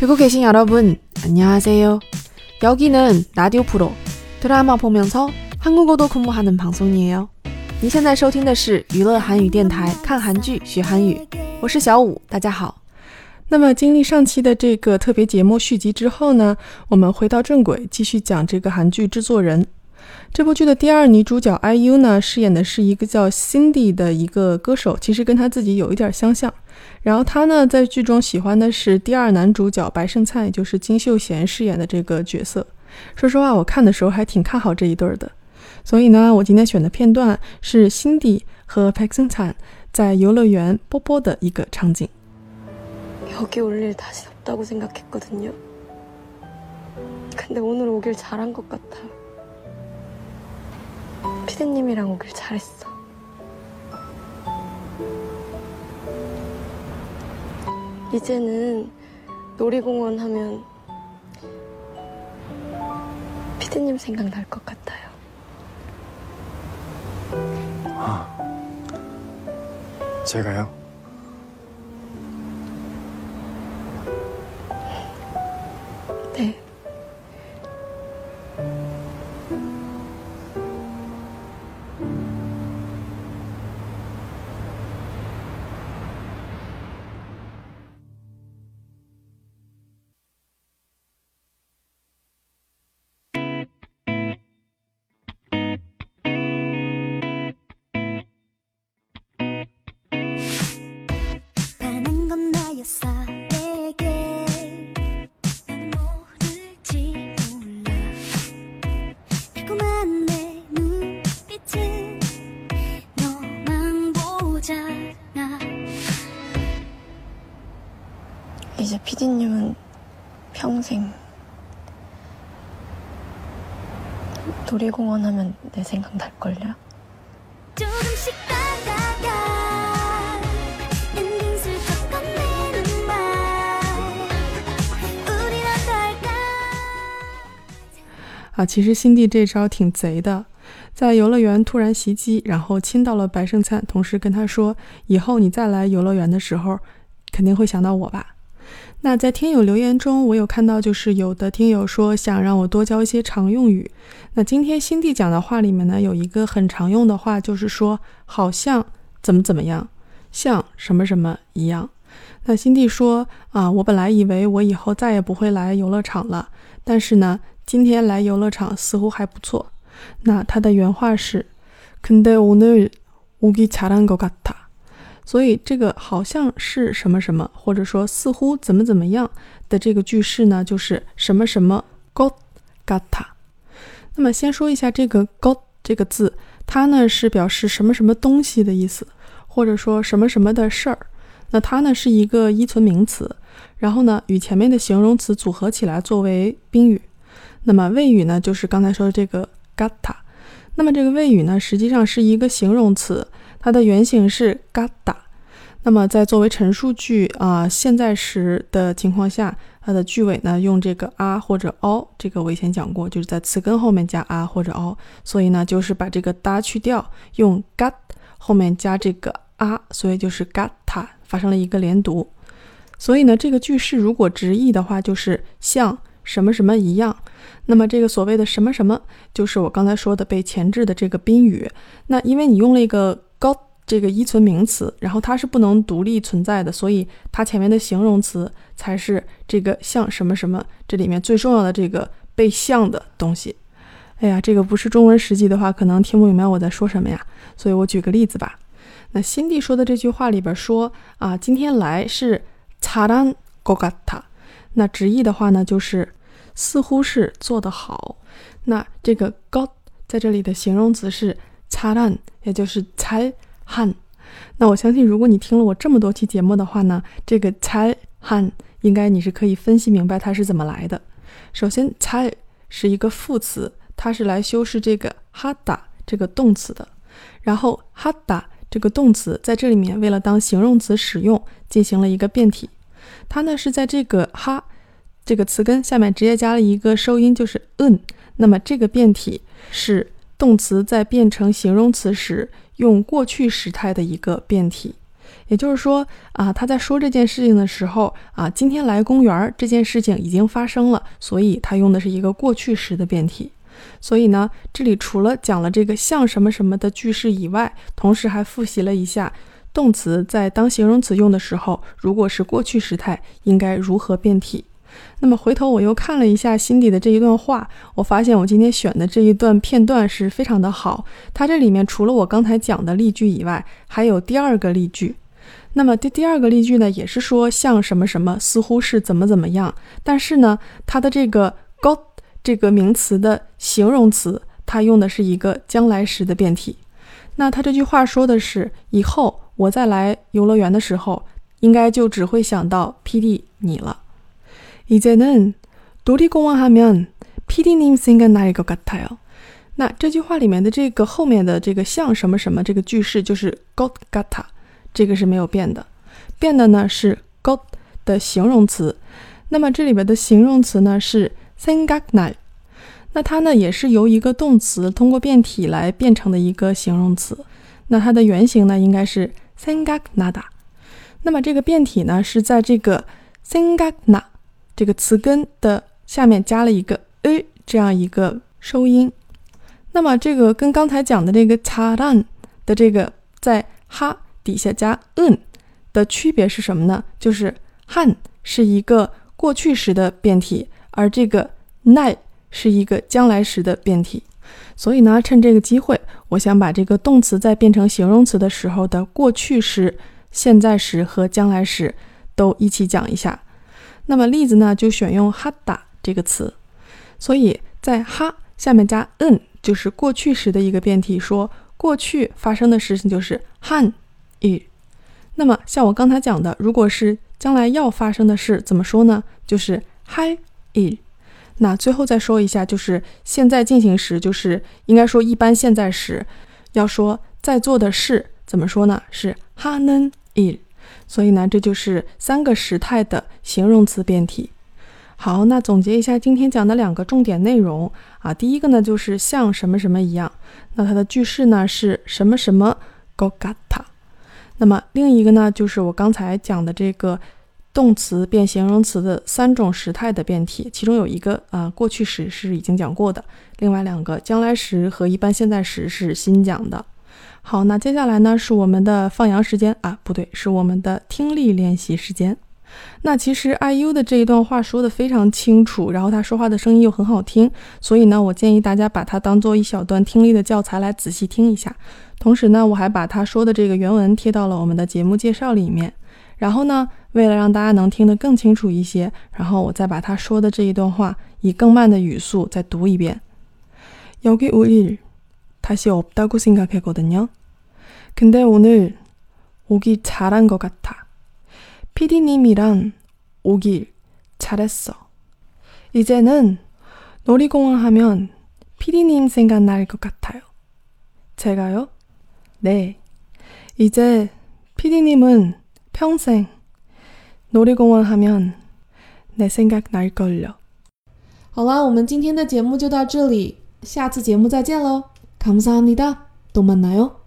듣고 계신 여러분, 안녕하세요. 여기는 라디오 프로 드라마 보면서 한국어도 공부하는 방송이에요. 你现在收听的是娱乐韩语电台，看韩剧学韩语，我是小五，大家好。那么，经历上期的这个特别节目续集之后呢，我们回到正轨，继续讲这个韩剧制作人。 这部剧的第二女主角 IU 呢，饰演的是一个叫 Cindy 的一个歌手，其实跟她自己有一点相像。然后她呢，在剧中喜欢的是第二男主角白胜灿，也就是金秀贤饰演的这个角色。说实话，我看的时候还挺看好这一对儿的。所以呢，我今天选的片段是 Cindy 和白胜灿在游乐园波波的一个场景。 여기 올 일 다시 없다고 생각했거든요. 근데 오늘 오길 잘한 것 같아. 피디님이랑 오길 잘했어. 이제는 놀이공원 하면 피디님 생각날 것 같아요. 제가요? 네. 놀이공원 하면 내 생각 날걸요? 조금씩 다가가 엔딩 슬쩍 건네는 말 우린 어떨까 啊，其实辛蒂这招挺贼的，在游乐园突然袭击，然后亲到了白胜灿，同时跟他说：“以后你再来游乐园的时候，肯定会想到我吧。” 那在听友留言中，我有看到，就是有的听友说想让我多教一些常用语。那今天辛蒂讲的话里面呢，有一个很常用的话，就是说好像怎么怎么样，像什么什么一样。那辛蒂说啊，我本来以为我以后再也不会来游乐场了，但是呢，今天来游乐场似乎还不错。那他的原话是，근데오늘오기잘한것같아。 所以这个好像是什么什么，或者说似乎怎么怎么样的这个句式呢？就是什么什么 got gata。那么先说一下这个 got 这个字，它呢是表示什么什么东西的意思，或者说什么什么的事儿。那它呢是一个依存名词，然后呢与前面的形容词组合起来作为宾语。那么谓语呢就是刚才说的这个 gata。那么这个谓语呢实际上是一个形容词。它的原型是같 다。 那么在作为陈述句啊、现在时的情况下，它的句尾呢用这个啊或者哦，这个我以前讲过，就是在词根后面加啊或者哦，所以呢就是把这个哒去掉，用 gat 后面加这个啊，所以就是 gata 发生了一个连读。所以呢，这个句式如果直译的话，就是像什么什么一样。那么这个所谓的什么什么，就是我刚才说的被前置的这个宾语。那因为你用了一个 高这个依存名词，然后它是不能独立存在的，所以它前面的形容词才是这个像什么什么这里面最重要的这个被像的东西。哎呀，这个不是中文实际的话，可能听不明白我在说什么呀。所以我举个例子吧。那辛蒂说的这句话里边说啊，今天来是잘한것같아。那直译的话呢，就是似乎是做得好。那这个 got 在这里的形容词是 擦烂也就是猜汉。那我相信如果你听了我这么多期节目的话呢这个猜汉应该你是可以分析明白它是怎么来的。首先猜是一个副词它是来修饰这个哈达这个动词的。然后哈达这个动词在这里面为了当形容词使用进行了一个变体。它呢是在这个哈这个词根下面直接加了一个收音就是嗯。那么这个变体是动词在变成形容词时用过去时态的一个变体。也就是说啊，他在说这件事情的时候啊，今天来公园这件事情已经发生了，所以他用的是一个过去时的变体。所以呢，这里除了讲了这个像什么什么的句式以外，同时还复习了一下动词在当形容词用的时候，如果是过去时态，应该如何变体。那么回头我又看了一下辛迪的这一段话，我发现我今天选的这一段片段是非常的好。它这里面除了我刚才讲的例句以外，还有第二个例句。那么第第二个例句呢，也是说像什么什么，似乎是怎么怎么样。但是呢，它的这个 got 这个名词的形容词，它用的是一个将来时的变体。那他这句话说的是，以后我再来游乐园的时候，应该就只会想到 PD 你了。 이제는놀이공원하면 PD님 생각날 것 같아요。那这句话里面的这个后面的这个像什么什么这个句式就是 got gata，这个是没有变的，变的呢是 got 的形容词。那么这里边的形容词呢是 생각날，那它呢也是由一个动词通过变体来变成的一个形容词。那它的原型呢应该是생각나다。那么这个变体呢是在这个생각나。 这个词根的下面加了一个 a 这样一个收音，那么这个跟刚才讲的这个擦烂的这个在哈底下加 n 的区别是什么呢？就是汉是一个过去时的变体，而这个奈是一个将来时的变体。所以呢，趁这个机会，我想把这个动词在变成形容词的时候的过去时、现在时和将来时都一起讲一下。那么例子呢，就选用哈达这个词，所以在哈下面加 n 就是过去时的一个变体，说过去发生的事情就是 han 语。那么像我刚才讲的，如果是将来要发生的事，怎么说呢？就是嗨语。那最后再说一下，就是现在进行时，就是应该说一般现在时，要说在做的事，怎么说呢？是哈嫩语。所以呢，这就是三个时态的形容词变体。好，那总结一下今天讲的两个重点内容啊，第一个呢就是像什么什么一样，那它的句式呢是什么什么 gogata。那么另一个呢就是我刚才讲的这个动词变形容词的三种时态的变体，其中有一个啊过去时是已经讲过的，另外两个将来时和一般现在时是新讲的。好，那接下来呢是我们的放羊时间啊，不对，是我们的听力练习时间。那其实 IU 的这一段话说的非常清楚，然后他说话的声音又很好听，所以呢，我建议大家把它当做一小段听力的教材来仔细听一下。同时呢，我还把他说的这个原文贴到了我们的节目介绍里面。然后呢，为了让大家能听得更清楚一些，然后我再把他说的这一段话以更慢的语速再读一遍。여기오 일。 다시 없다고 생각했거든요. 근데 오늘 오길 잘한 것 같아. 피디님이랑 오길 잘했어. 이제는 놀이공원 하면 피디님 생각날 것 같아요. 제가요? 네. 이제 피디님은 평생 놀이공원 하면 내 생각 날걸요. 好啦，我们今天的节目就到这里，下次节目再见喽。 감사합니다. 또 만나요.